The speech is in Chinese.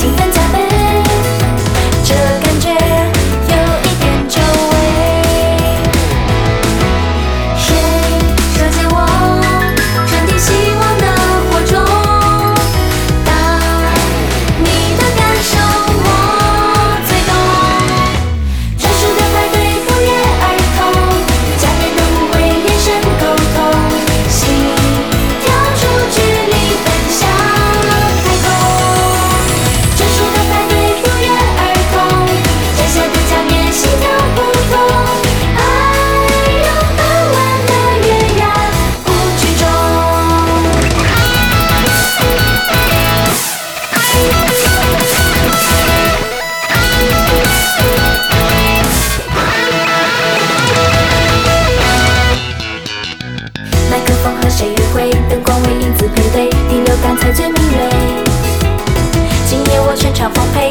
兴奋才最敏锐。今夜我全场奉陪